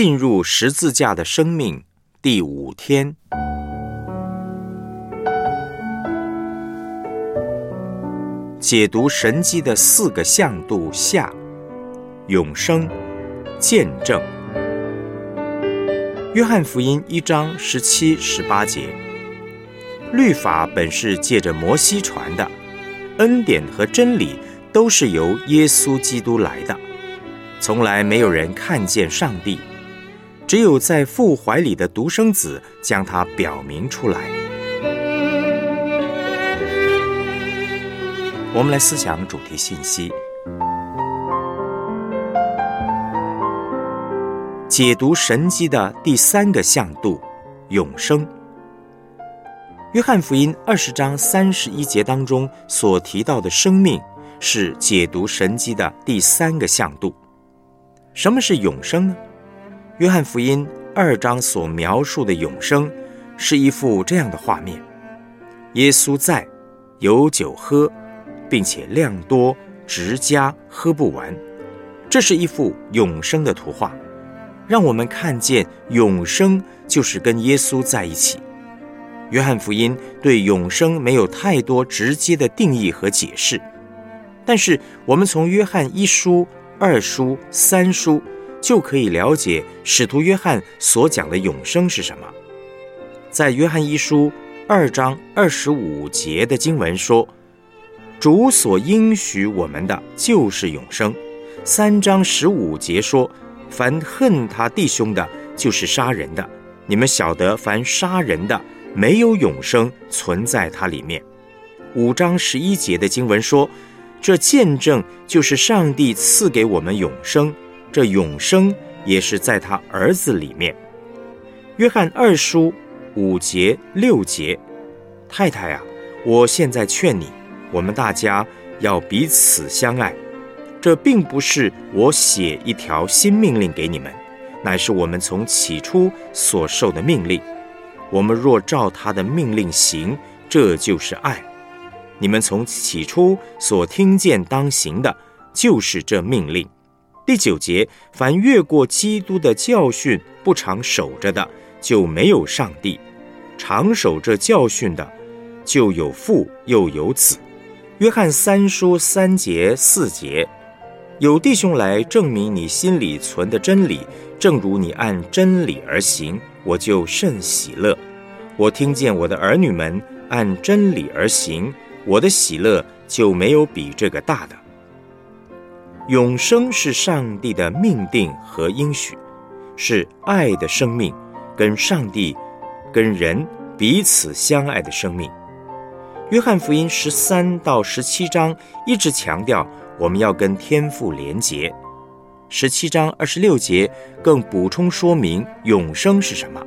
进入十字架的生命第五天，解读神迹的四个向度下，永生见证。约翰福音一章十七、十八节，律法本是借着摩西传的，恩典和真理都是由耶稣基督来的。从来没有人看见上帝，只有在父怀里的独生子将他表明出来。我们来思想主题信息，解读神迹的第三个向度——永生。约翰福音二十章三十一节当中所提到的生命，是解读神迹的第三个向度。什么是永生呢？约翰福音二章所描述的永生，是一幅这样的画面：耶稣在，有酒喝，并且量多，直加喝不完。这是一幅永生的图画，让我们看见永生就是跟耶稣在一起。约翰福音对永生没有太多直接的定义和解释，但是我们从约翰一书。二书、三书就可以了解使徒约翰所讲的永生是什么。在约翰一书二章二十五节的经文说：“主所应许我们的就是永生。”三章十五节说：“凡恨他弟兄的，就是杀人的。你们晓得，凡杀人的，没有永生存在他里面。”五章十一节的经文说。这见证就是上帝赐给我们永生，这永生也是在他儿子里面。约翰二书五节六节，太太啊，我现在劝你，我们大家要彼此相爱。这并不是我写一条新命令给你们，乃是我们从起初所受的命令。我们若照他的命令行，这就是爱。你们从起初所听见当行的，就是这命令。第九节，凡越过基督的教训不常守着的，就没有上帝；常守这教训的，就有父又有子。约翰三书三节四节，有弟兄来证明你心里存的真理，正如你按真理而行，我就甚喜乐。我听见我的儿女们按真理而行。我的喜乐就没有比这个大的。永生是上帝的命定和应许，是爱的生命，跟上帝、跟人彼此相爱的生命。约翰福音十三到十七章一直强调我们要跟天父连结。十七章二十六节更补充说明永生是什么。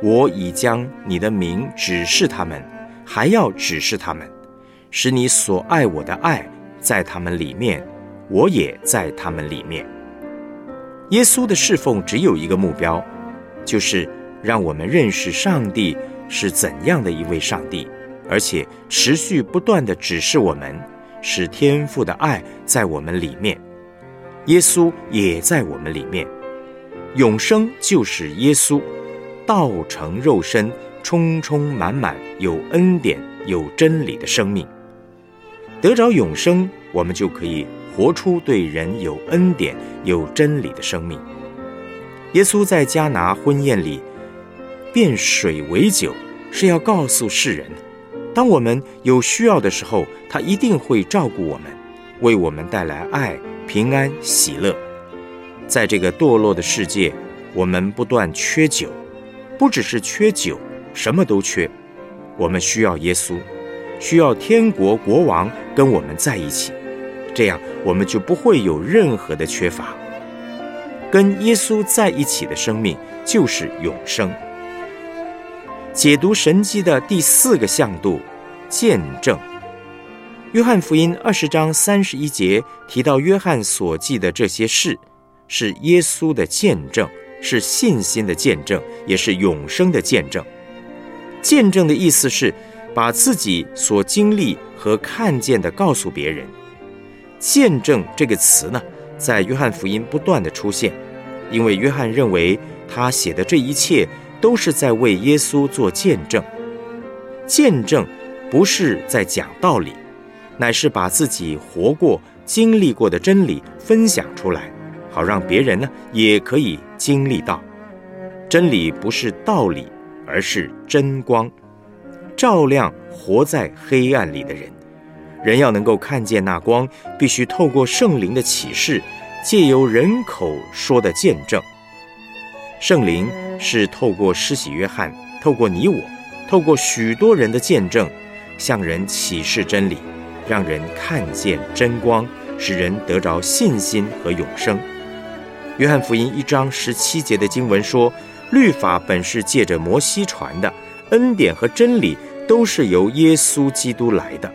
我已将你的名指示他们。还要指示他们，使你所爱我的爱在他们里面，我也在他们里面。耶稣的侍奉只有一个目标，就是让我们认识上帝是怎样的一位上帝，而且持续不断的指示我们，使天父的爱在我们里面，耶稣也在我们里面。永生就是耶稣道成肉身。充充满满有恩典、有真理的生命，得着永生，我们就可以活出对人有恩典、有真理的生命。耶稣在迦拿婚宴里变水为酒，是要告诉世人：当我们有需要的时候，他一定会照顾我们，为我们带来爱、平安、喜乐。在这个堕落的世界，我们不断缺酒，不只是缺酒。什么都缺，我们需要耶稣，需要天国国王跟我们在一起，这样我们就不会有任何的缺乏。跟耶稣在一起的生命就是永生。解读神迹的第四个向度，见证。约翰福音二十章三十一节提到，约翰所记的这些事，是耶稣的见证，是信心的见证，也是永生的见证。见证的意思是，把自己所经历和看见的告诉别人。见证这个词呢，在约翰福音不断的出现，因为约翰认为他写的这一切都是在为耶稣做见证。见证不是在讲道理，乃是把自己活过、经历过的真理分享出来，好让别人呢也可以经历到。真理不是道理，而是真光，照亮活在黑暗里的人。人要能够看见那光，必须透过圣灵的启示。借由人口说的见证，圣灵是透过施洗约翰，透过你我，透过许多人的见证，向人启示真理，让人看见真光，使人得着信心和永生。约翰福音一章十七节的经文说：“律法本是借着摩西传的，恩典和真理都是由耶稣基督来的。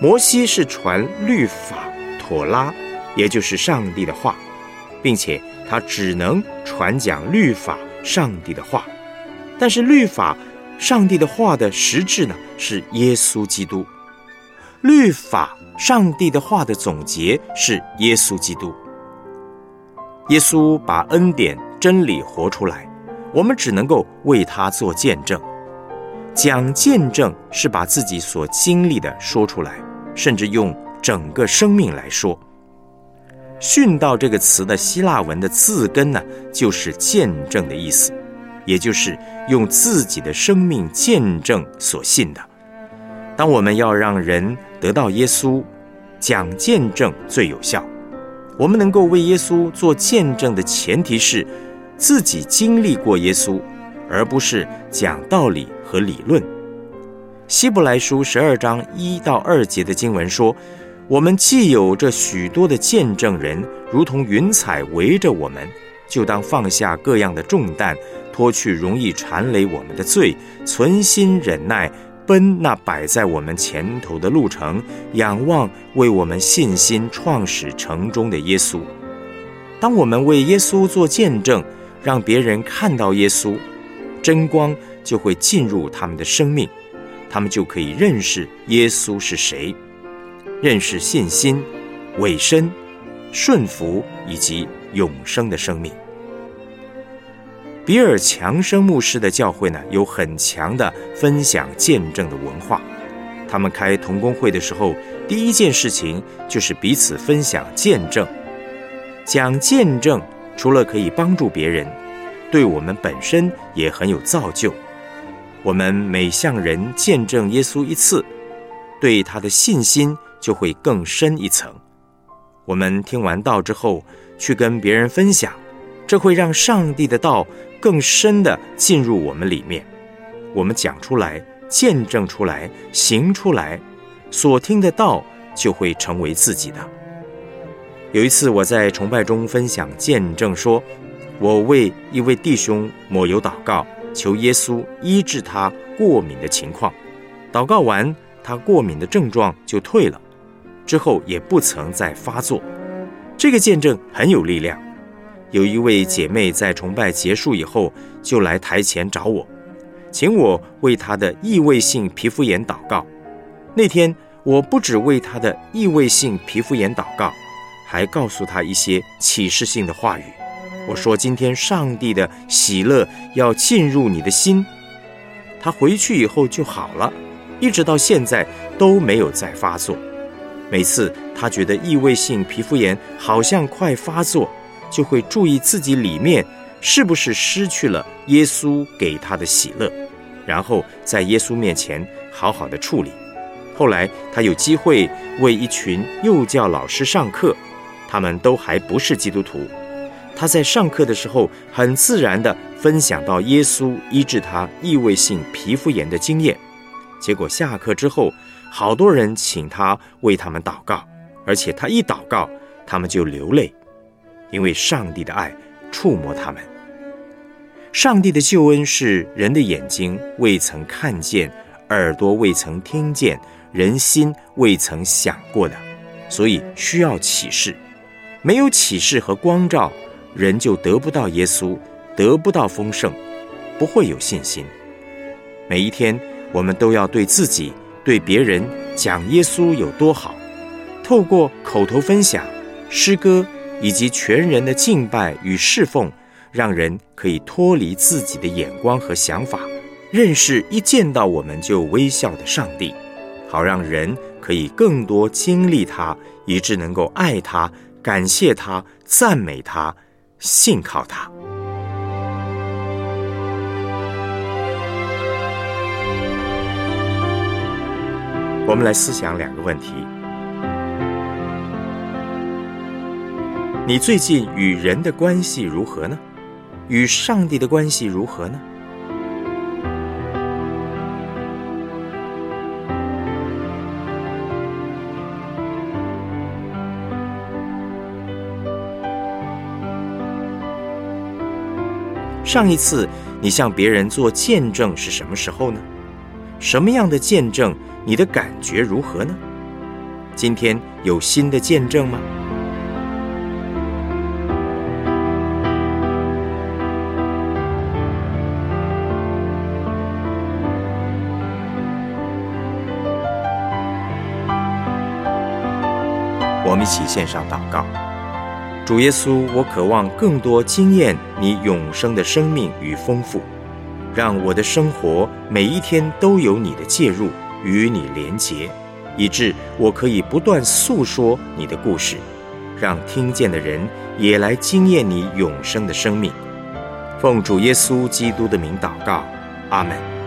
摩西是传律法，妥拉。”也就是上帝的话，并且他只能传讲律法上帝的话，但是律法上帝的话的实质呢是耶稣基督，律法上帝的话的总结是耶稣基督。耶稣把恩典真理活出来，我们只能够为他做见证，讲见证是把自己所经历的说出来，甚至用整个生命来说。殉道这个词的希腊文的字根呢，就是见证的意思，也就是用自己的生命见证所信的。当我们要让人得到耶稣，讲见证最有效。我们能够为耶稣做见证的前提是自己经历过耶稣，而不是讲道理和理论。希伯来书十二章一到二节的经文说。我们既有这许多的见证人，如同云彩围着我们，就当放下各样的重担，脱去容易缠累我们的罪，存心忍耐，奔那摆在我们前头的路程，仰望为我们信心创始成终的耶稣。当我们为耶稣做见证，让别人看到耶稣，真光就会进入他们的生命，他们就可以认识耶稣是谁。认识信心、委身、顺服以及永生的生命。比尔强生牧师的教会呢，有很强的分享见证的文化。他们开同工会的时候，第一件事情就是彼此分享见证。讲见证，除了可以帮助别人，对我们本身也很有造就。我们每向人见证耶稣一次，对他的信心。就会更深一层。我们听完道之后，去跟别人分享，这会让上帝的道更深的进入我们里面。我们讲出来，见证出来，行出来，所听的道就会成为自己的。有一次，我在崇拜中分享见证，说我为一位弟兄抹油祷告，求耶稣医治他过敏的情况。祷告完，他过敏的症状就退了。之后也不曾再发作，这个见证很有力量。有一位姐妹在崇拜结束以后，就来台前找我，请我为她的异位性皮肤炎祷告。那天我不只为她的异位性皮肤炎祷告，还告诉她一些启示性的话语。我说：“今天上帝的喜乐要进入你的心。”他回去以后就好了，一直到现在都没有再发作。每次他觉得异位性皮肤炎好像快发作，就会注意自己里面是不是失去了耶稣给他的喜乐，然后在耶稣面前好好的处理。后来他有机会为一群幼教老师上课，他们都还不是基督徒。他在上课的时候很自然地分享到耶稣医治他异位性皮肤炎的经验，结果下课之后。好多人请他为他们祷告，而且他一祷告，他们就流泪，因为上帝的爱触摸他们。上帝的救恩是人的眼睛未曾看见，耳朵未曾听见，人心未曾想过的，所以需要启示。没有启示和光照，人就得不到耶稣，得不到丰盛，不会有信心。每一天，我们都要对自己。对别人讲耶稣有多好，透过口头分享、诗歌、以及全人的敬拜与侍奉，让人可以脱离自己的眼光和想法，认识一见到我们就微笑的上帝，好让人可以更多经历他，以致能够爱他、感谢他、赞美他、信靠他。我们来思想两个问题：你最近与人的关系如何呢？与上帝的关系如何呢？上一次你向别人做见证是什么时候呢？什么样的见证？你的感觉如何呢？今天有新的见证吗？我们一起献上祷告，主耶稣，我渴望更多经验你永生的生命与丰富，让我的生活每一天都有你的介入。与你连结，以致我可以不断诉说你的故事，让听见的人也来经验你永生的生命。奉主耶稣基督的名祷告，阿门。